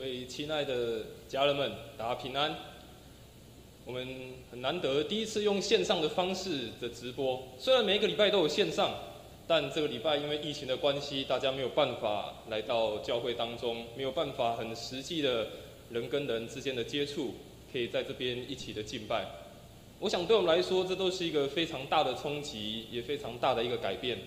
位亲爱的家人们，大家平安。我们很难得第一次用线上的方式的直播，虽然每一个礼拜都有线上，但这个礼拜因为疫情的关系，大家没有办法来到教会当中，没有办法很实际的人跟人之间的接触，可以在这边一起的敬拜。我想对我们来说，这都是一个非常大的冲击，也非常大的一个改变。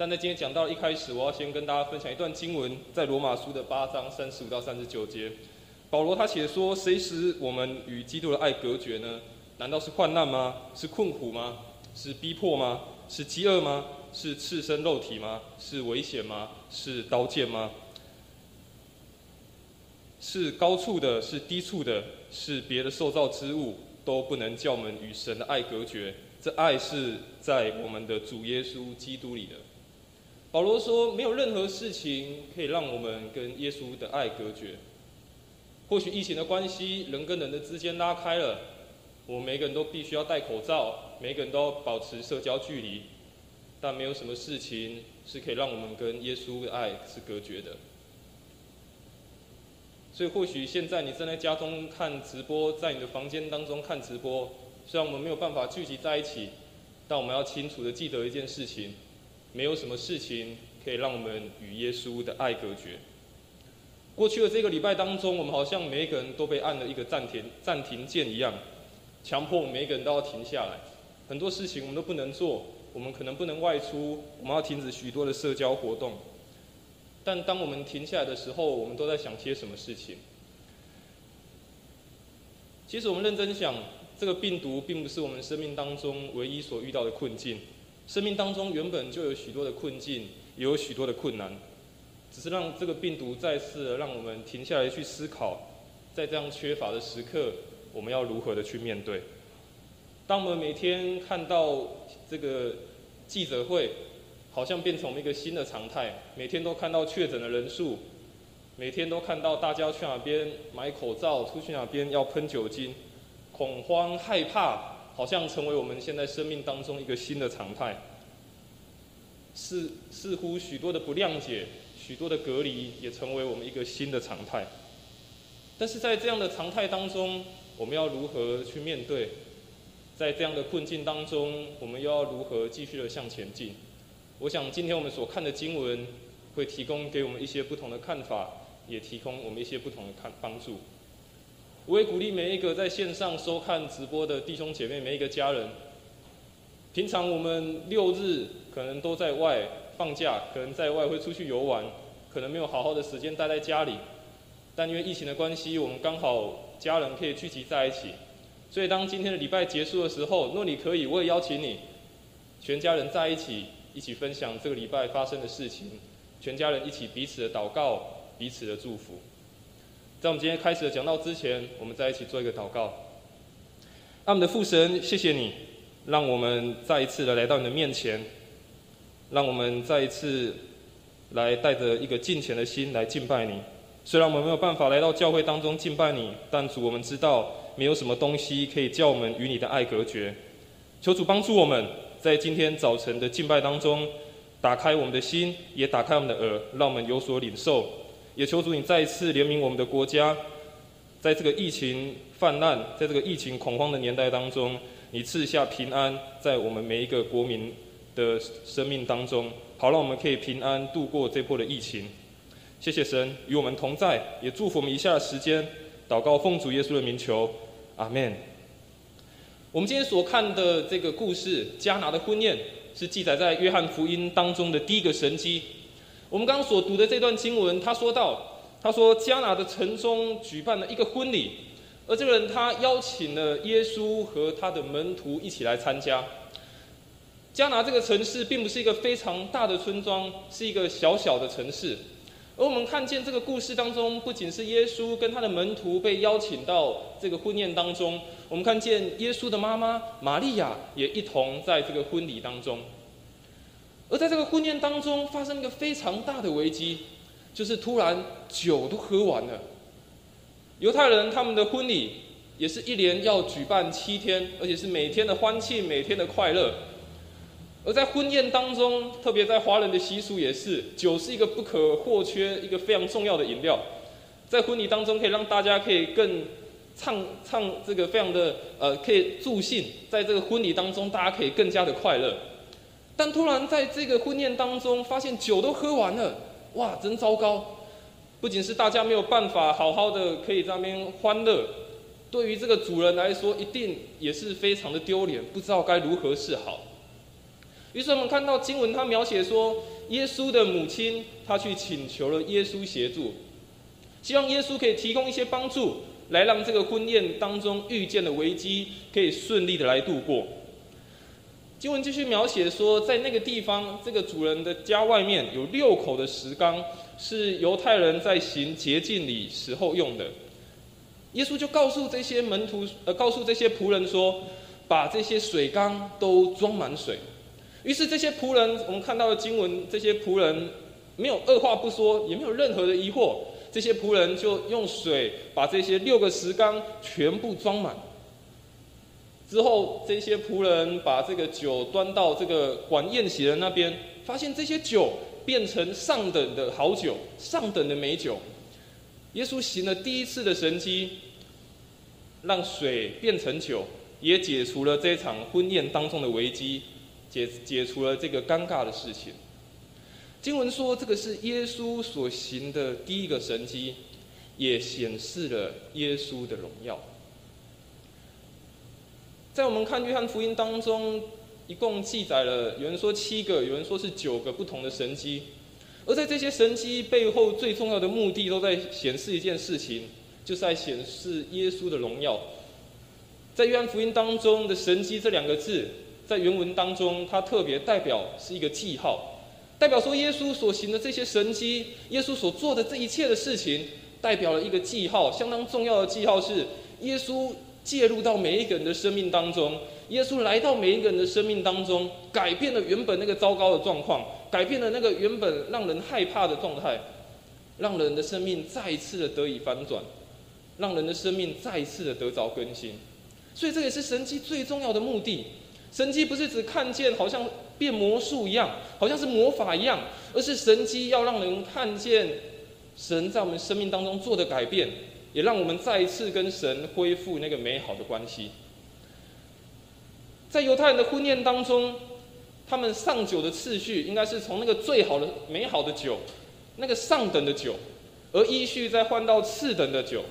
但在今天讲到一开始，我要先跟大家分享一段经文，在罗马书的八章三十五到三十九节，保罗他写说：“谁使我们与基督的爱隔绝呢？难道是患难吗？是困苦吗？是逼迫吗？是饥饿吗？是赤身肉体吗？是危险吗？是刀剑吗？是高处的？是低处的？是别的受造之物，都不能叫我们与神的爱隔绝。这爱是在我们的主耶稣基督里的。”保罗说：“没有任何事情可以让我们跟耶稣的爱隔绝。或许疫情的关系，人跟人的之间拉开了，我们每个人都必须要戴口罩，每个人都要保持社交距离。但没有什么事情是可以让我们跟耶稣的爱是隔绝的。所以，或许现在你正在家中看直播，在你的房间当中看直播，虽然我们没有办法聚集在一起，但我们要清楚的记得一件事情。”没有什么事情可以让我们与耶稣的爱隔绝。过去的这个礼拜当中，我们好像每一个人都被按了一个暂停暂停键一样，强迫我们每一个人都要停下来。很多事情我们都不能做，我们可能不能外出，我们要停止许多的社交活动。但当我们停下来的时候，我们都在想些什么事情？其实我们认真想，这个病毒并不是我们生命当中唯一所遇到的困境。生命当中原本就有许多的困境，也有许多的困难，只是让这个病毒再次让我们停下来去思考，在这样缺乏的时刻，我们要如何的去面对？当我们每天看到这个记者会，好像变成一个新的常态，每天都看到确诊的人数，每天都看到大家去哪边买口罩，出去哪边要喷酒精，恐慌害怕。好像成为我们现在生命当中一个新的常态，似似乎许多的不谅解、许多的隔离，也成为我们一个新的常态。但是在这样的常态当中，我们要如何去面对？在这样的困境当中，我们又要如何继续的向前进？我想今天我们所看的经文，会提供给我们一些不同的看法，也提供我们一些不同的看帮助。我也鼓励每一个在线上收看直播的弟兄姐妹，每一个家人。平常我们六日可能都在外放假，可能在外会出去游玩，可能没有好好的时间待在家里。但因为疫情的关系，我们刚好家人可以聚集在一起。所以当今天的礼拜结束的时候，若你可以，我也邀请你，全家人在一起，一起分享这个礼拜发生的事情，全家人一起彼此的祷告，彼此的祝福。在我们今天开始的讲道之前，我们在一起做一个祷告。阿们的父神，谢谢你，让我们再一次的来到你的面前，让我们再一次来带着一个敬虔的心来敬拜你。虽然我们没有办法来到教会当中敬拜你，但主我们知道，没有什么东西可以叫我们与你的爱隔绝。求主帮助我们在今天早晨的敬拜当中，打开我们的心，也打开我们的耳，让我们有所领受。也求主你再一次怜悯我们的国家，在这个疫情泛滥、在这个疫情恐慌的年代当中，你赐下平安在我们每一个国民的生命当中，好让我们可以平安度过这波的疫情。谢谢神与我们同在，也祝福我们以下的时间祷告奉主耶稣的名求，阿门。我们今天所看的这个故事，加拿的婚宴，是记载在约翰福音当中的第一个神迹。我们刚刚所读的这段经文，他说到，他说加拿的城中举办了一个婚礼，而这个人他邀请了耶稣和他的门徒一起来参加。加拿这个城市并不是一个非常大的村庄，是一个小小的城市。而我们看见这个故事当中，不仅是耶稣跟他的门徒被邀请到这个婚宴当中，我们看见耶稣的妈妈玛利亚也一同在这个婚礼当中。而在这个婚宴当中，发生一个非常大的危机，就是突然酒都喝完了。犹太人他们的婚礼也是一连要举办七天，而且是每天的欢庆，每天的快乐。而在婚宴当中，特别在华人的习俗也是，酒是一个不可或缺、一个非常重要的饮料。在婚礼当中可以让大家可以更唱唱这个非常的呃可以助兴，在这个婚礼当中大家可以更加的快乐。但突然在这个婚宴当中，发现酒都喝完了，哇，真糟糕！不仅是大家没有办法好好的可以在那边欢乐，对于这个主人来说，一定也是非常的丢脸，不知道该如何是好。于是我们看到经文，他描写说，耶稣的母亲，她去请求了耶稣协助，希望耶稣可以提供一些帮助，来让这个婚宴当中遇见的危机可以顺利的来度过。经文继续描写说，在那个地方，这个主人的家外面有六口的石缸，是犹太人在行洁净礼时候用的。耶稣就告诉这些门徒，呃，告诉这些仆人说，把这些水缸都装满水。于是这些仆人，我们看到的经文，这些仆人没有二话不说，也没有任何的疑惑，这些仆人就用水把这些六个石缸全部装满。之后，这些仆人把这个酒端到这个管宴席人那边，发现这些酒变成上等的好酒，上等的美酒。耶稣行了第一次的神迹，让水变成酒，也解除了这场婚宴当中的危机，解解除了这个尴尬的事情。经文说，这个是耶稣所行的第一个神迹，也显示了耶稣的荣耀。在我们看约翰福音当中，一共记载了有人说七个，有人说是九个不同的神迹。而在这些神迹背后，最重要的目的都在显示一件事情，就是在显示耶稣的荣耀。在约翰福音当中的神迹这两个字，在原文当中，它特别代表是一个记号，代表说耶稣所行的这些神迹，耶稣所做的这一切的事情，代表了一个记号，相当重要的记号是耶稣。介入到每一个人的生命当中，耶稣来到每一个人的生命当中，改变了原本那个糟糕的状况，改变了那个原本让人害怕的状态，让人的生命再一次的得以反转，让人的生命再一次的得着更新。所以这也是神迹最重要的目的。神迹不是只看见好像变魔术一样，好像是魔法一样，而是神迹要让人看见神在我们生命当中做的改变。也让我们再一次跟神恢复那个美好的关系。在犹太人的婚宴当中，他们上酒的次序应该是从那个最好的、美好的酒，那个上等的酒，而依序再换到次等的酒，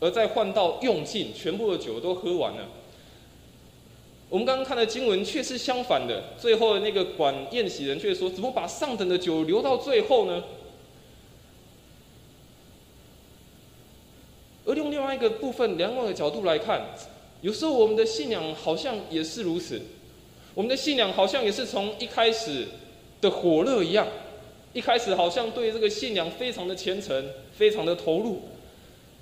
而再换到用尽，全部的酒都喝完了。我们刚刚看的经文却是相反的，最后的那个管宴席人却说：“怎么把上等的酒留到最后呢？”而用另外一个部分、两个角度来看，有时候我们的信仰好像也是如此。我们的信仰好像也是从一开始的火热一样，一开始好像对这个信仰非常的虔诚、非常的投入，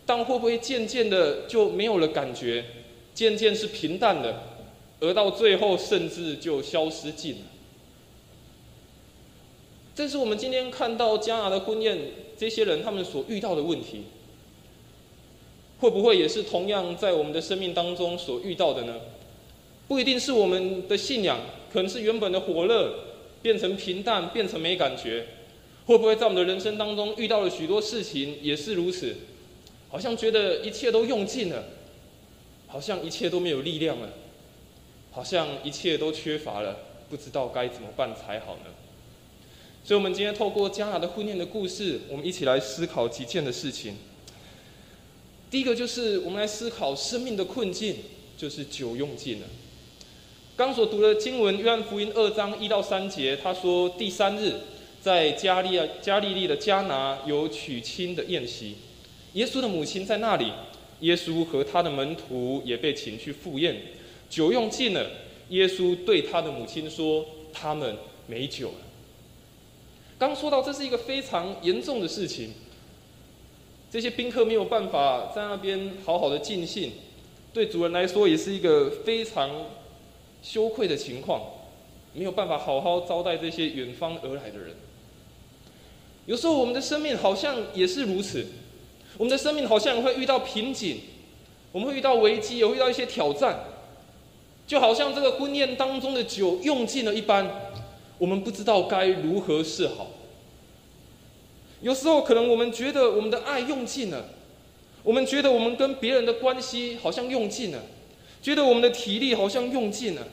但会不会渐渐的就没有了感觉，渐渐是平淡的，而到最后甚至就消失尽了？这是我们今天看到加拿的婚宴，这些人他们所遇到的问题。会不会也是同样在我们的生命当中所遇到的呢？不一定是我们的信仰，可能是原本的火热变成平淡，变成没感觉。会不会在我们的人生当中遇到了许多事情也是如此？好像觉得一切都用尽了，好像一切都没有力量了，好像一切都缺乏了，不知道该怎么办才好呢？所以，我们今天透过加拿的婚宴的故事，我们一起来思考几件的事情。第一个就是我们来思考生命的困境，就是酒用尽了。刚所读的经文，约翰福音二章一到三节，他说第三日在加利亚加利利的加拿有娶亲的宴席，耶稣的母亲在那里，耶稣和他的门徒也被请去赴宴，酒用尽了，耶稣对他的母亲说：“他们没酒了。”刚说到这是一个非常严重的事情。这些宾客没有办法在那边好好的尽兴，对主人来说也是一个非常羞愧的情况，没有办法好好招待这些远方而来的人。有时候我们的生命好像也是如此，我们的生命好像会遇到瓶颈，我们会遇到危机，也会遇到一些挑战，就好像这个婚宴当中的酒用尽了一般，我们不知道该如何是好。有时候可能我们觉得我们的爱用尽了，我们觉得我们跟别人的关系好像用尽了，觉得我们的体力好像用尽了，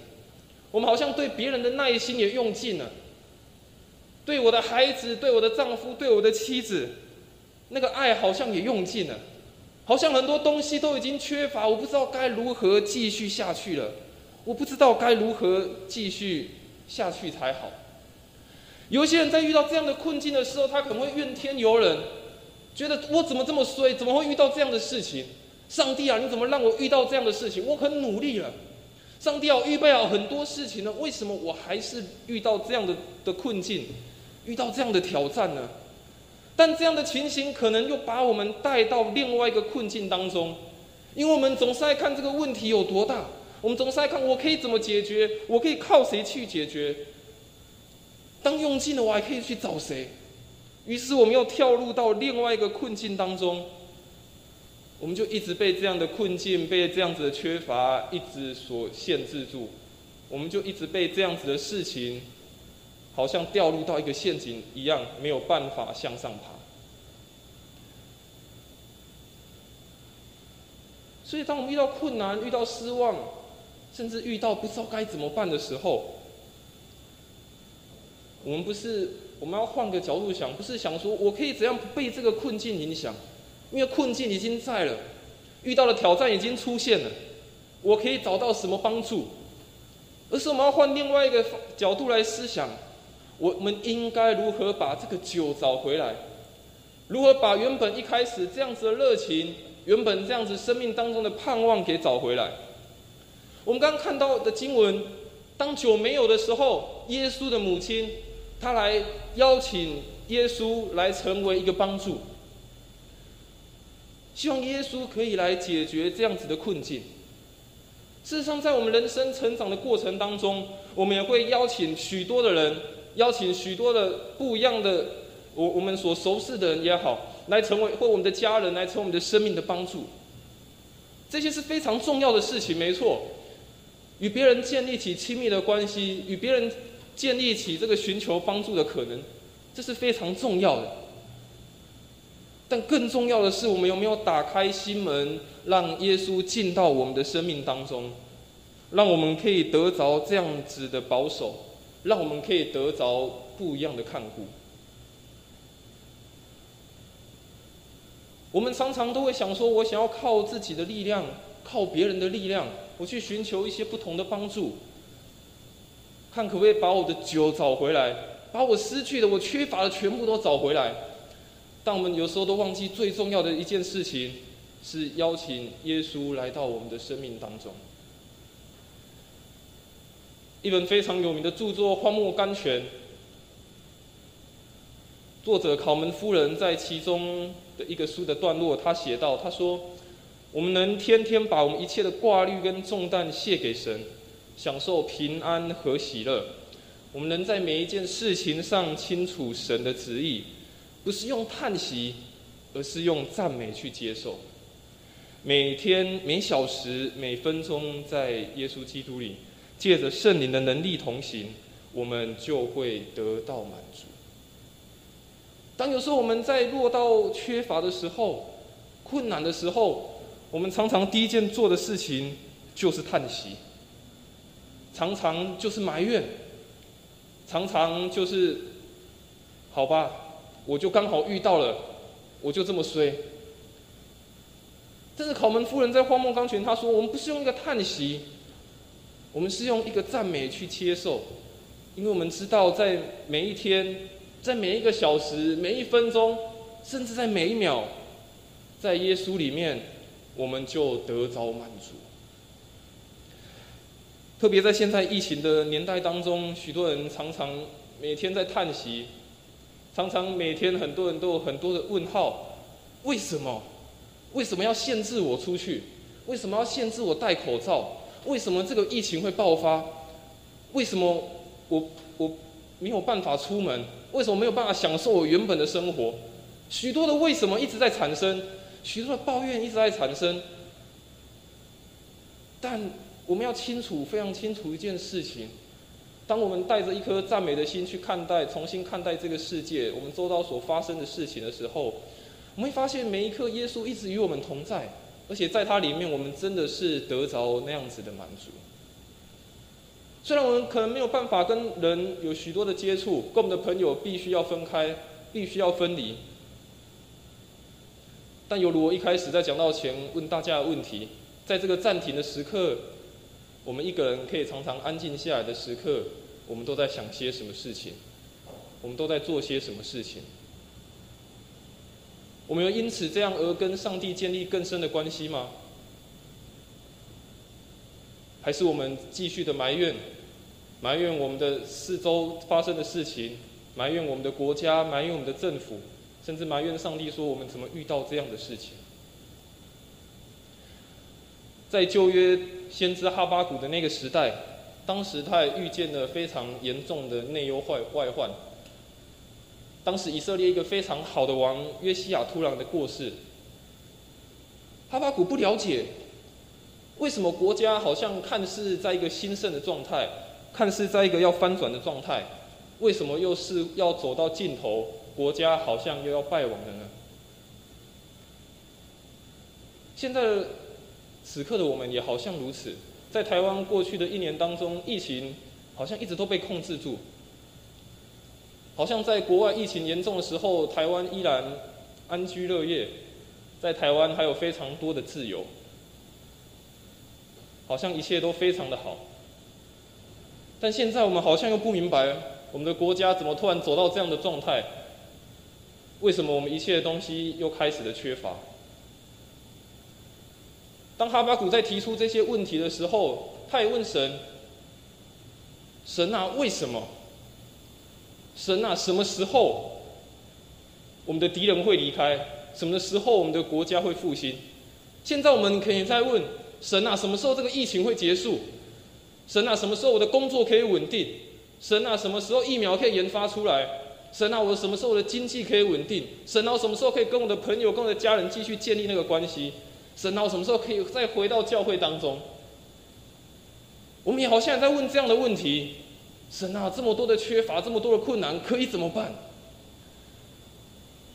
我们好像对别人的耐心也用尽了，对我的孩子、对我的丈夫、对我的妻子，那个爱好像也用尽了，好像很多东西都已经缺乏，我不知道该如何继续下去了，我不知道该如何继续下去才好。有些人在遇到这样的困境的时候，他可能会怨天尤人，觉得我怎么这么衰，怎么会遇到这样的事情？上帝啊，你怎么让我遇到这样的事情？我很努力了，上帝啊，预备好很多事情了，为什么我还是遇到这样的的困境，遇到这样的挑战呢？但这样的情形可能又把我们带到另外一个困境当中，因为我们总是在看这个问题有多大，我们总是在看我可以怎么解决，我可以靠谁去解决。当用尽了，我还可以去找谁？于是我们又跳入到另外一个困境当中，我们就一直被这样的困境、被这样子的缺乏一直所限制住，我们就一直被这样子的事情，好像掉入到一个陷阱一样，没有办法向上爬。所以，当我们遇到困难、遇到失望，甚至遇到不知道该怎么办的时候，我们不是，我们要换个角度想，不是想说我可以怎样被这个困境影响，因为困境已经在了，遇到的挑战已经出现了，我可以找到什么帮助？而是我们要换另外一个角度来思想，我们应该如何把这个酒找回来？如何把原本一开始这样子的热情，原本这样子生命当中的盼望给找回来？我们刚刚看到的经文，当酒没有的时候，耶稣的母亲。他来邀请耶稣来成为一个帮助，希望耶稣可以来解决这样子的困境。事实上，在我们人生成长的过程当中，我们也会邀请许多的人，邀请许多的不一样的我我们所熟识的人也好，来成为或我们的家人来成为我们的生命的帮助。这些是非常重要的事情，没错。与别人建立起亲密的关系，与别人。建立起这个寻求帮助的可能，这是非常重要的。但更重要的是，我们有没有打开心门，让耶稣进到我们的生命当中，让我们可以得着这样子的保守，让我们可以得着不一样的看顾。我们常常都会想说，我想要靠自己的力量，靠别人的力量，我去寻求一些不同的帮助。看可不可以把我的酒找回来，把我失去的、我缺乏的全部都找回来。但我们有时候都忘记最重要的一件事情，是邀请耶稣来到我们的生命当中。一本非常有名的著作《荒漠甘泉》，作者考门夫人在其中的一个书的段落，他写道：“他说，我们能天天把我们一切的挂虑跟重担卸给神。”享受平安和喜乐，我们能在每一件事情上清楚神的旨意，不是用叹息，而是用赞美去接受。每天、每小时、每分钟，在耶稣基督里，借着圣灵的能力同行，我们就会得到满足。当有时候我们在落到缺乏的时候、困难的时候，我们常常第一件做的事情就是叹息。常常就是埋怨，常常就是，好吧，我就刚好遇到了，我就这么衰。但是考门夫人在荒漠钢泉，她说：“我们不是用一个叹息，我们是用一个赞美去接受，因为我们知道，在每一天，在每一个小时、每一分钟，甚至在每一秒，在耶稣里面，我们就得着满足。”特别在现在疫情的年代当中，许多人常常每天在叹息，常常每天很多人都有很多的问号：为什么？为什么要限制我出去？为什么要限制我戴口罩？为什么这个疫情会爆发？为什么我我没有办法出门？为什么没有办法享受我原本的生活？许多的为什么一直在产生，许多的抱怨一直在产生，但。我们要清楚，非常清楚一件事情：当我们带着一颗赞美的心去看待、重新看待这个世界，我们周遭所发生的事情的时候，我们会发现每一刻耶稣一直与我们同在，而且在它里面，我们真的是得着那样子的满足。虽然我们可能没有办法跟人有许多的接触，跟我们的朋友必须要分开，必须要分离。但犹如我一开始在讲到前问大家的问题，在这个暂停的时刻，我们一个人可以常常安静下来的时刻，我们都在想些什么事情？我们都在做些什么事情？我们有因此这样而跟上帝建立更深的关系吗？还是我们继续的埋怨，埋怨我们的四周发生的事情，埋怨我们的国家，埋怨我们的政府？甚至埋怨上帝说：“我们怎么遇到这样的事情？”在旧约先知哈巴谷的那个时代，当时他也遇见了非常严重的内忧坏外患。当时以色列一个非常好的王约西亚突然的过世，哈巴谷不了解为什么国家好像看似在一个兴盛的状态，看似在一个要翻转的状态，为什么又是要走到尽头？国家好像又要败亡了呢。现在此刻的我们也好像如此，在台湾过去的一年当中，疫情好像一直都被控制住，好像在国外疫情严重的时候，台湾依然安居乐业，在台湾还有非常多的自由，好像一切都非常的好。但现在我们好像又不明白，我们的国家怎么突然走到这样的状态。为什么我们一切的东西又开始的缺乏？当哈巴谷在提出这些问题的时候，他也问神：“神啊，为什么？神啊，什么时候我们的敌人会离开？什么时候我们的国家会复兴？现在我们可以再问神啊，什么时候这个疫情会结束？神啊，什么时候我的工作可以稳定？神啊，什么时候疫苗可以研发出来？”神啊，我什么时候的经济可以稳定？神啊，我什么时候可以跟我的朋友、跟我的家人继续建立那个关系？神啊，我什么时候可以再回到教会当中？我们也好像在问这样的问题：神啊，这么多的缺乏，这么多的困难，可以怎么办？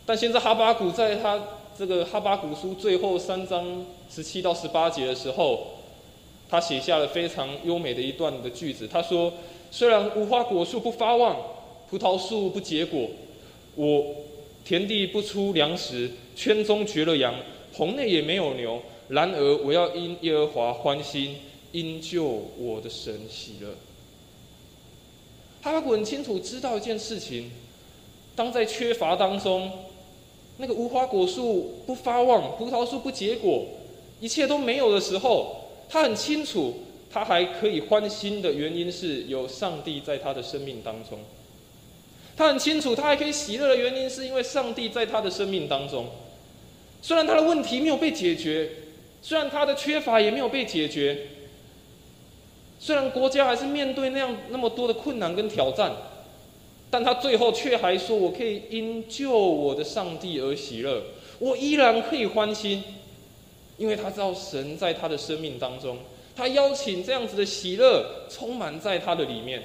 但现在哈巴谷在他这个哈巴谷书最后三章十七到十八节的时候，他写下了非常优美的一段的句子。他说：“虽然无花果树不发旺。”葡萄树不结果，我田地不出粮食，圈中绝了羊，棚内也没有牛。然而我要因耶和华欢心，因救我的神喜乐。哈巴谷很清楚知道一件事情：当在缺乏当中，那个无花果树不发旺，葡萄树不结果，一切都没有的时候，他很清楚，他还可以欢心的原因是有上帝在他的生命当中。他很清楚，他还可以喜乐的原因，是因为上帝在他的生命当中。虽然他的问题没有被解决，虽然他的缺乏也没有被解决，虽然国家还是面对那样那么多的困难跟挑战，但他最后却还说：“我可以因救我的上帝而喜乐，我依然可以欢心，因为他知道神在他的生命当中，他邀请这样子的喜乐充满在他的里面。”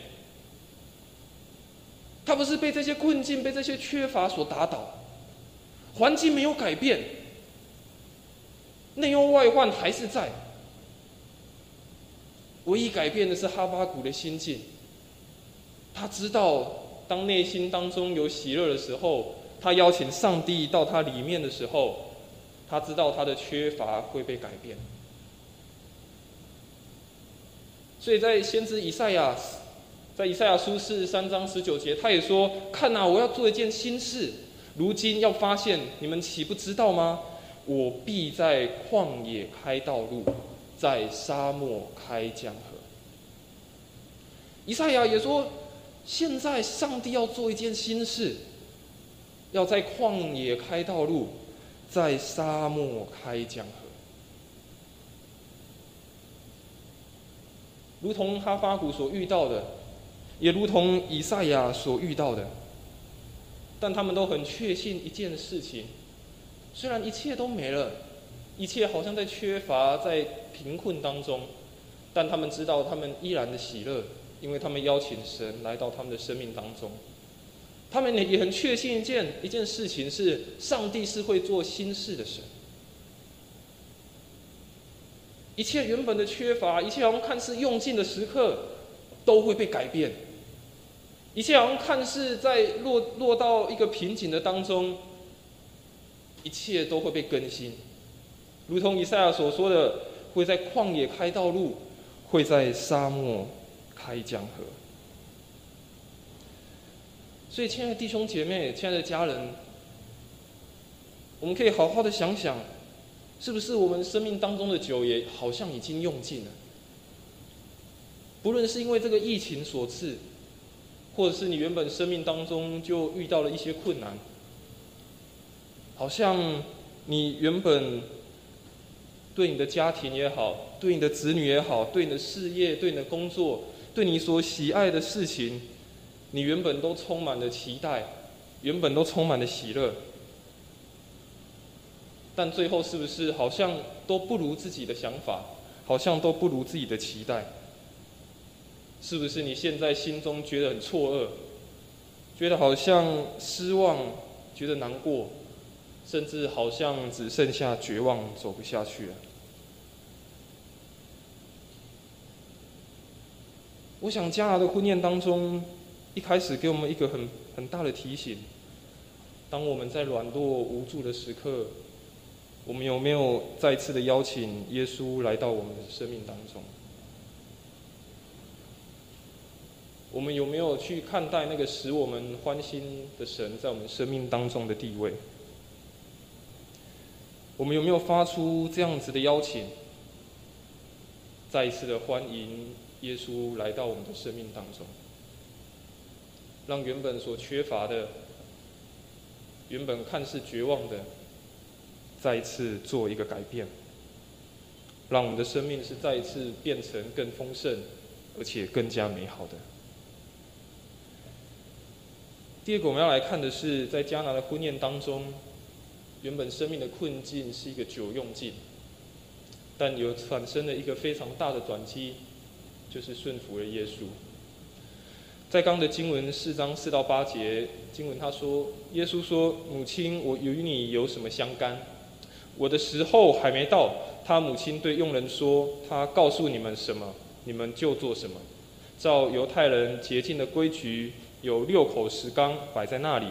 他不是被这些困境、被这些缺乏所打倒，环境没有改变，内忧外患还是在。唯一改变的是哈巴谷的心境。他知道，当内心当中有喜乐的时候，他邀请上帝到他里面的时候，他知道他的缺乏会被改变。所以在先知以赛亚。在以赛亚书四十三章十九节，他也说：“看呐，我要做一件新事，如今要发现，你们岂不知道吗？我必在旷野开道路，在沙漠开江河。”以赛亚也说：“现在上帝要做一件新事，要在旷野开道路，在沙漠开江河。”如同哈巴谷所遇到的。也如同以赛亚所遇到的，但他们都很确信一件事情：虽然一切都没了，一切好像在缺乏、在贫困当中，但他们知道他们依然的喜乐，因为他们邀请神来到他们的生命当中。他们也也很确信一件一件事情是，上帝是会做新事的神。一切原本的缺乏，一切好像看似用尽的时刻，都会被改变。一切好像看似在落落到一个瓶颈的当中，一切都会被更新。如同以赛亚所说的，会在旷野开道路，会在沙漠开江河。所以，亲爱的弟兄姐妹，亲爱的家人，我们可以好好的想想，是不是我们生命当中的酒也好像已经用尽了？不论是因为这个疫情所赐，或者是你原本生命当中就遇到了一些困难，好像你原本对你的家庭也好，对你的子女也好，对你的事业、对你的工作、对你所喜爱的事情。你原本都充满了期待，原本都充满了喜乐，但最后是不是好像都不如自己的想法，好像都不如自己的期待？是不是你现在心中觉得很错愕，觉得好像失望，觉得难过，甚至好像只剩下绝望，走不下去了？我想加拿的婚宴当中。一开始给我们一个很很大的提醒：当我们在软弱无助的时刻，我们有没有再次的邀请耶稣来到我们的生命当中？我们有没有去看待那个使我们欢心的神在我们生命当中的地位？我们有没有发出这样子的邀请，再一次的欢迎耶稣来到我们的生命当中？让原本所缺乏的、原本看似绝望的，再一次做一个改变，让我们的生命是再一次变成更丰盛，而且更加美好的。第二个我们要来看的是，在迦拿的婚宴当中，原本生命的困境是一个久用尽，但有产生了一个非常大的转机，就是顺服了耶稣。在刚的经文四章四到八节，经文他说：“耶稣说，母亲，我与你有什么相干？我的时候还没到。”他母亲对佣人说：“他告诉你们什么，你们就做什么。照犹太人洁净的规矩，有六口石缸摆在那里，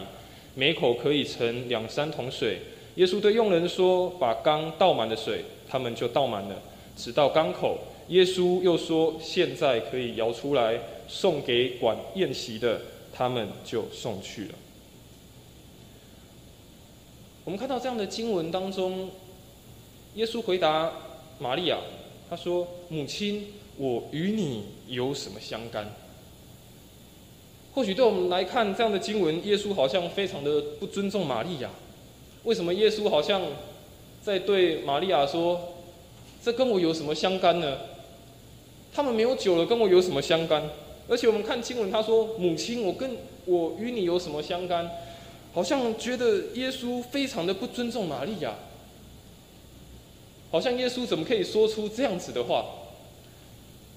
每口可以盛两三桶水。耶稣对佣人说：把缸倒满的水，他们就倒满了，直到缸口。耶稣又说：现在可以摇出来。”送给管宴席的，他们就送去了。我们看到这样的经文当中，耶稣回答玛利亚，他说：“母亲，我与你有什么相干？”或许对我们来看，这样的经文，耶稣好像非常的不尊重玛利亚。为什么耶稣好像在对玛利亚说：“这跟我有什么相干呢？他们没有酒了，跟我有什么相干？”而且我们看经文，他说：“母亲，我跟我与你有什么相干？”好像觉得耶稣非常的不尊重玛利亚。好像耶稣怎么可以说出这样子的话？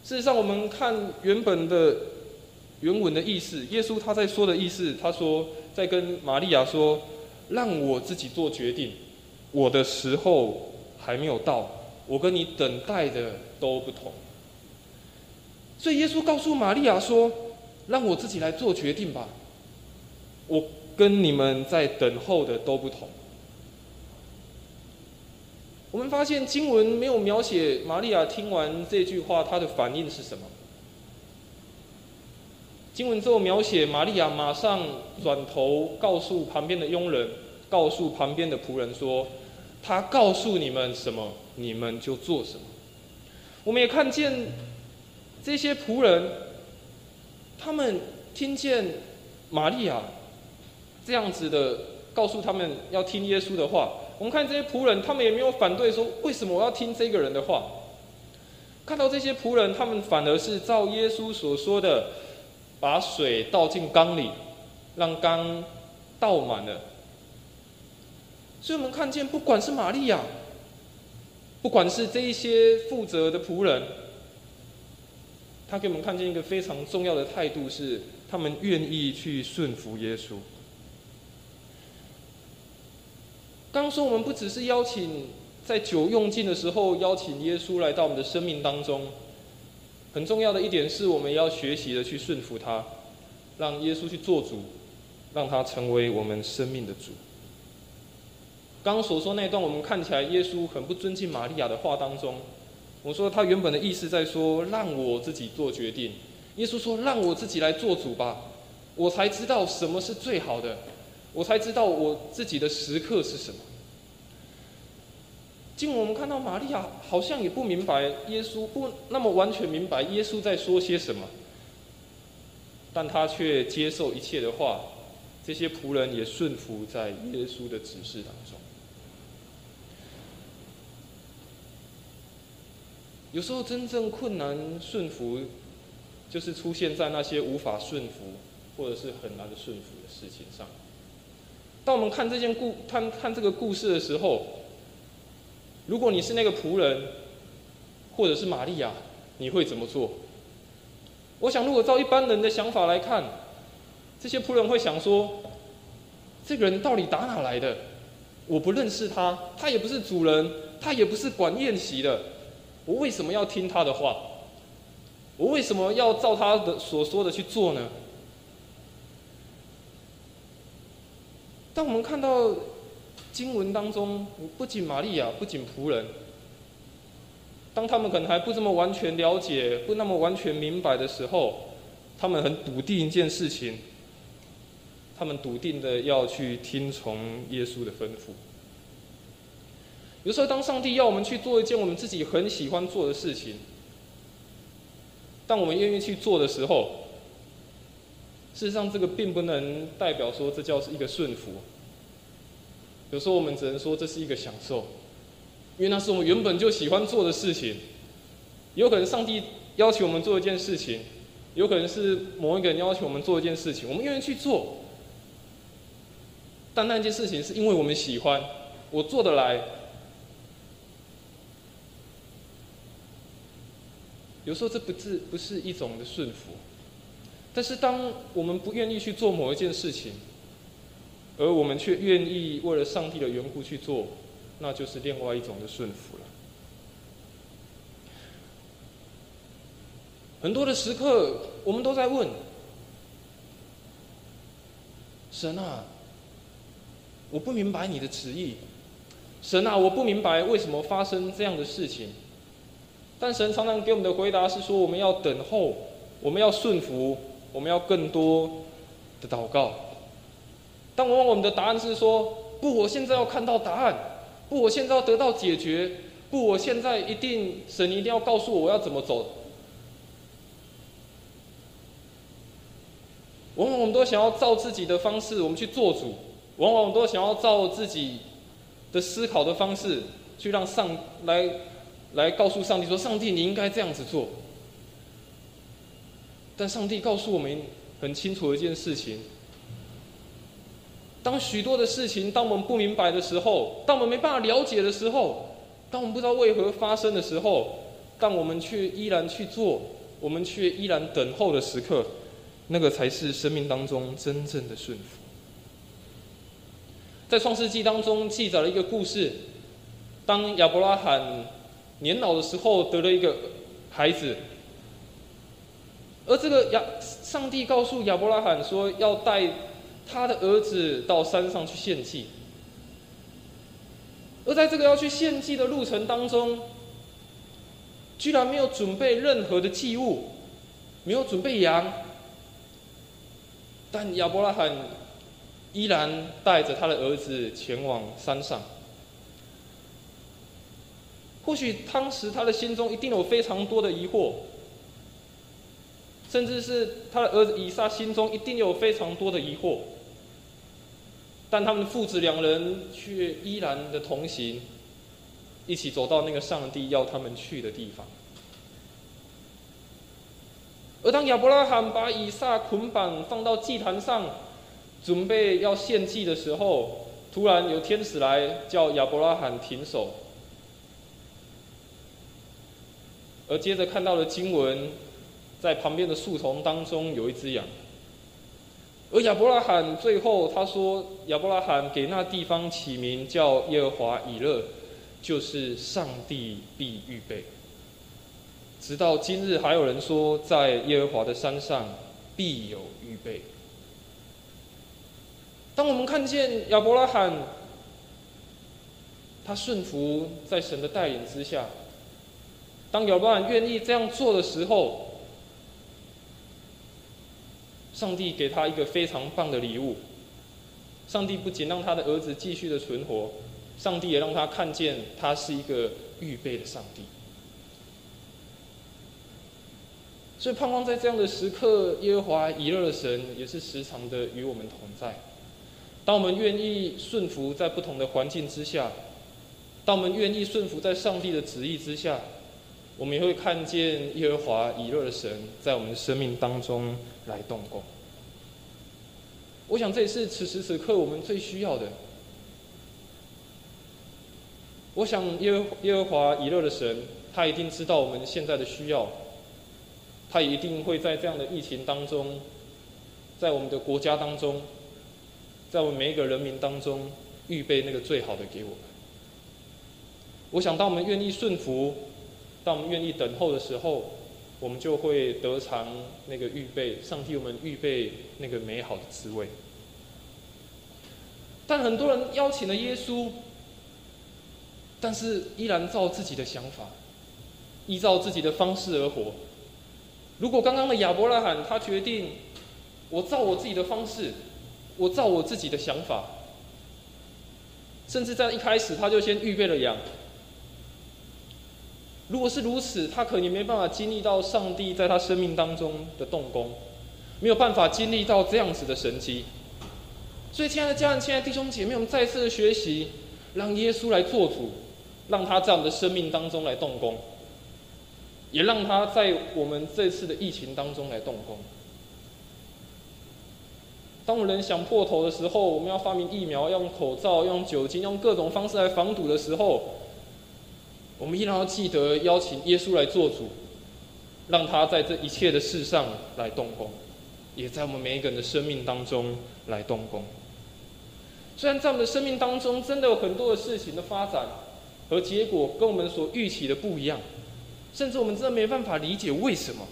事实上，我们看原本的原文的意思，耶稣他在说的意思，他说在跟玛利亚说：“让我自己做决定，我的时候还没有到，我跟你等待的都不同。”所以耶稣告诉玛利亚说：“让我自己来做决定吧，我跟你们在等候的都不同。”我们发现经文没有描写玛利亚听完这句话她的反应是什么。经文之后描写玛利亚马上转头告诉旁边的佣人，告诉旁边的仆人说：“他告诉你们什么，你们就做什么。”我们也看见。这些仆人，他们听见玛利亚这样子的告诉他们要听耶稣的话。我们看这些仆人，他们也没有反对说为什么我要听这个人的话。看到这些仆人，他们反而是照耶稣所说的，把水倒进缸里，让缸倒满了。所以我们看见，不管是玛利亚，不管是这一些负责的仆人。他给我们看见一个非常重要的态度，是他们愿意去顺服耶稣。刚说我们不只是邀请在酒用尽的时候邀请耶稣来到我们的生命当中，很重要的一点是我们要学习的去顺服他，让耶稣去做主，让他成为我们生命的主。刚刚所说那段我们看起来耶稣很不尊敬玛利亚的话当中。我说他原本的意思在说让我自己做决定，耶稣说让我自己来做主吧，我才知道什么是最好的，我才知道我自己的时刻是什么。今我们看到玛利亚好像也不明白耶稣不那么完全明白耶稣在说些什么，但他却接受一切的话，这些仆人也顺服在耶稣的指示当中。有时候真正困难顺服，就是出现在那些无法顺服或者是很难的顺服的事情上。当我们看这件故看看这个故事的时候，如果你是那个仆人，或者是玛利亚，你会怎么做？我想，如果照一般人的想法来看，这些仆人会想说：这个人到底打哪来的？我不认识他，他也不是主人，他也不是管宴席的。我为什么要听他的话？我为什么要照他的所说的去做呢？当我们看到经文当中，不仅玛利亚，不仅仆人，当他们可能还不这么完全了解，不那么完全明白的时候，他们很笃定一件事情，他们笃定的要去听从耶稣的吩咐。有时候，当上帝要我们去做一件我们自己很喜欢做的事情，当我们愿意去做的时候，事实上，这个并不能代表说这叫是一个顺服。有时候，我们只能说这是一个享受，因为那是我们原本就喜欢做的事情。有可能上帝要求我们做一件事情，有可能是某一个人要求我们做一件事情，我们愿意去做。但那件事情是因为我们喜欢，我做得来。有时候这不是不是一种的顺服，但是当我们不愿意去做某一件事情，而我们却愿意为了上帝的缘故去做，那就是另外一种的顺服了。很多的时刻，我们都在问神啊，我不明白你的旨意，神啊，我不明白为什么发生这样的事情。但神常常给我们的回答是说：我们要等候，我们要顺服，我们要更多的祷告。但往往我们的答案是说：不，我现在要看到答案；不，我现在要得到解决；不，我现在一定神一定要告诉我我要怎么走。往往我们都想要照自己的方式，我们去做主；往往我们都想要照自己的思考的方式，去让上来。来告诉上帝说：“上帝，你应该这样子做。”但上帝告诉我们很清楚的一件事情：当许多的事情，当我们不明白的时候，当我们没办法了解的时候，当我们不知道为何发生的时候，但我们却依然去做，我们却依然等候的时刻，那个才是生命当中真正的顺服。在创世纪当中记载了一个故事：当亚伯拉罕。年老的时候得了一个孩子，而这个亚上帝告诉亚伯拉罕说要带他的儿子到山上去献祭，而在这个要去献祭的路程当中，居然没有准备任何的祭物，没有准备羊，但亚伯拉罕依然带着他的儿子前往山上。或许当时他的心中一定有非常多的疑惑，甚至是他的儿子以撒心中一定有非常多的疑惑，但他们父子两人却依然的同行，一起走到那个上帝要他们去的地方。而当亚伯拉罕把以撒捆绑放到祭坛上，准备要献祭的时候，突然有天使来叫亚伯拉罕停手。而接着看到了经文，在旁边的树丛当中有一只羊。而亚伯拉罕最后他说，亚伯拉罕给那地方起名叫耶和华以勒，就是上帝必预备。直到今日，还有人说，在耶和华的山上必有预备。当我们看见亚伯拉罕，他顺服在神的带领之下，当亚伯拉罕愿意这样做的时候。上帝给他一个非常棒的礼物。上帝不仅让他的儿子继续的存活，上帝也让他看见他是一个预备的上帝。所以盼望在这样的时刻，耶和华以勒的神也是时常的与我们同在。当我们愿意顺服在不同的环境之下，当我们愿意顺服在上帝的旨意之下，我们也会看见耶和华以勒的神在我们生命当中。来动工，我想这也是此时此刻我们最需要的。我想耶和耶和华以勒的神，他一定知道我们现在的需要，他一定会在这样的疫情当中，在我们的国家当中，在我们每一个人民当中，预备那个最好的给我们。我想，当我们愿意顺服，当我们愿意等候的时候。我们就会得偿那个预备，上帝我们预备那个美好的滋味。但很多人邀请了耶稣，但是依然照自己的想法，依照自己的方式而活。如果刚刚的亚伯拉罕他决定，我照我自己的方式，我照我自己的想法，甚至在一开始他就先预备了羊。如果是如此，他可能没办法经历到上帝在他生命当中的动工，没有办法经历到这样子的神迹。所以，亲爱的家人、亲爱的弟兄姐妹，我们再次的学习，让耶稣来做主，让他在我们的生命当中来动工，也让他在我们这次的疫情当中来动工。当我们人想破头的时候，我们要发明疫苗，要用口罩，用酒精，用各种方式来防堵的时候。我们依然要记得邀请耶稣来做主，让他在这一切的事上来动工，也在我们每一个人的生命当中来动工。虽然在我们的生命当中，真的有很多的事情的发展和结果跟我们所预期的不一样，甚至我们真的没办法理解为什么。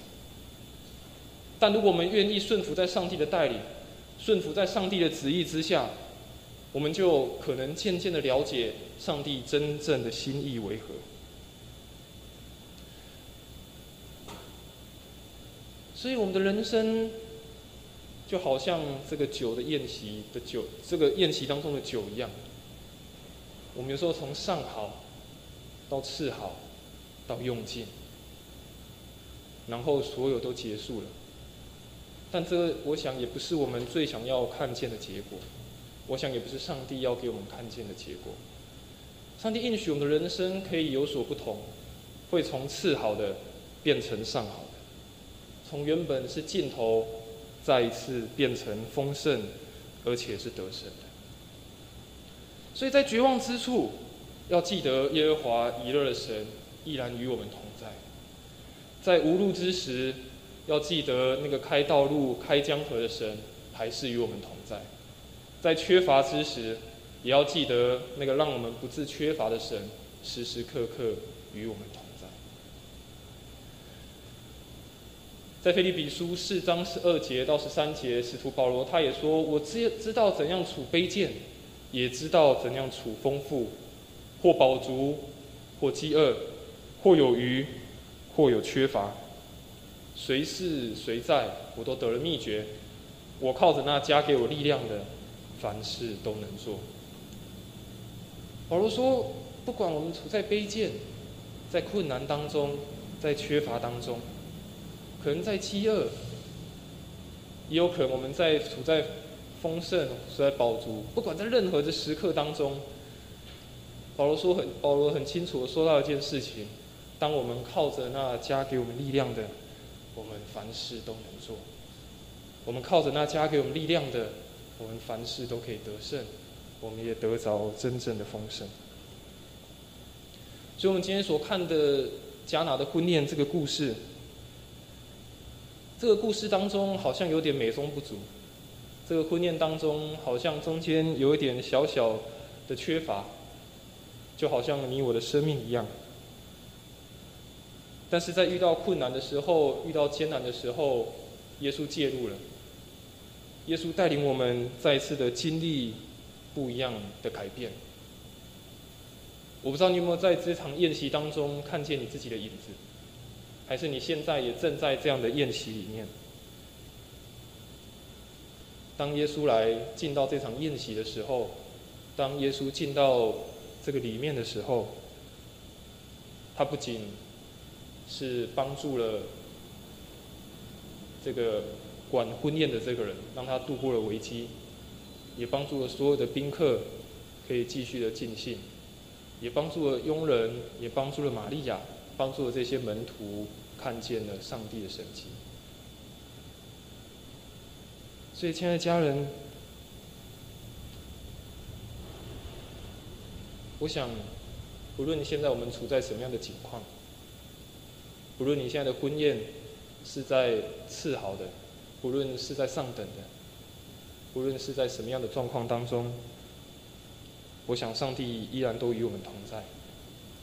但如果我们愿意顺服在上帝的带领，顺服在上帝的旨意之下，我们就可能渐渐的了解上帝真正的心意为何。所以，我们的人生就好像这个酒的宴席的酒，这个宴席当中的酒一样。我们有时候从上好到次好到用尽，然后所有都结束了。但这，我想也不是我们最想要看见的结果。我想也不是上帝要给我们看见的结果。上帝应许我们的人生可以有所不同，会从次好的变成上好。从原本是尽头，再一次变成丰盛，而且是得胜的。所以在绝望之处，要记得耶和华以勒的神依然与我们同在；在无路之时，要记得那个开道路、开江河的神还是与我们同在；在缺乏之时，也要记得那个让我们不自缺乏的神时时刻刻与我们同。在腓立比书四章十二节到十三节，使徒保罗他也说：“我知知道怎样处卑贱，也知道怎样处丰富，或饱足，或饥饿，或有余，或有缺乏，谁是谁在，我都得了秘诀。我靠着那加给我力量的，凡事都能做。”保罗说：“不管我们处在卑贱，在困难当中，在缺乏当中。”可能在饥饿，也有可能我们在处在丰盛、处在饱足。不管在任何的时刻当中，保罗说很，保罗很清楚的说到一件事情：，当我们靠着那加给我们力量的，我们凡事都能做；，我们靠着那加给我们力量的，我们凡事都可以得胜，我们也得着真正的丰盛。所以，我们今天所看的加拿的婚宴这个故事。这个故事当中好像有点美中不足，这个婚宴当中好像中间有一点小小的缺乏，就好像你我的生命一样。但是在遇到困难的时候，遇到艰难的时候，耶稣介入了。耶稣带领我们再一次的经历不一样的改变。我不知道你有没有在这场宴席当中看见你自己的影子。还是你现在也正在这样的宴席里面？当耶稣来进到这场宴席的时候，当耶稣进到这个里面的时候，他不仅是帮助了这个管婚宴的这个人，让他度过了危机，也帮助了所有的宾客可以继续的尽兴，也帮助了佣人，也帮助了玛利亚。帮助了这些门徒看见了上帝的神迹。所以，亲爱的家人，我想，不论现在我们处在什么样的境况，不论你现在的婚宴是在次好的，不论是在上等的，不论是在什么样的状况当中，我想上帝依然都与我们同在。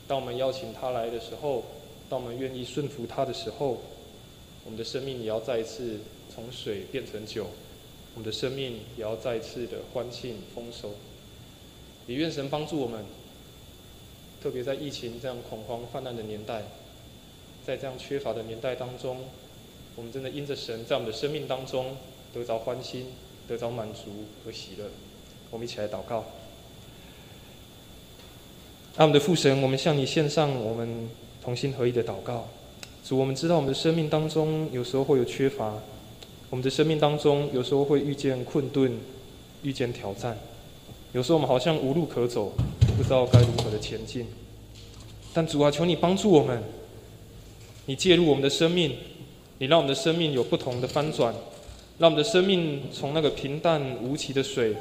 当我们邀请他来的时候，当我们愿意顺服他的时候，我们的生命也要再一次从水变成酒，我们的生命也要再次的欢庆丰收。也愿神帮助我们，特别在疫情这样恐慌泛滥的年代，在这样缺乏的年代当中，我们真的因着神在我们的生命当中得着欢心、得着满足和喜乐。我们一起来祷告。阿们的父神，我们向你献上我们同心合一的祷告。主，我们知道我们的生命当中有时候会有缺乏，我们的生命当中有时候会遇见困顿，遇见挑战。有时候我们好像无路可走，不知道该如何的前进。但主啊，求你帮助我们，你介入我们的生命，你让我们的生命有不同的翻转，让我们的生命从那个平淡无奇的水，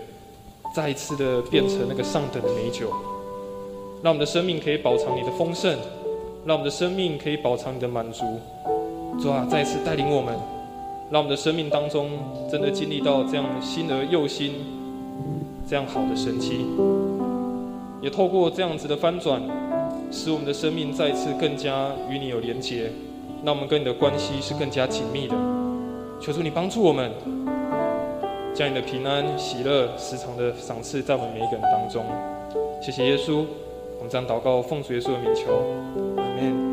再一次的变成那个上等的美酒。让我们的生命可以保藏你的丰盛，让我们的生命可以保藏你的满足。主啊，再次带领我们，让我们的生命当中真的经历到这样新而又新、这样好的神奇。也透过这样子的翻转，使我们的生命再次更加与你有连结，让我们跟你的关系是更加紧密的。求主你帮助我们，将你的平安、喜乐时常的赏赐在我们每一个人当中。谢谢耶稣。我们将祷告奉主耶稣的名求。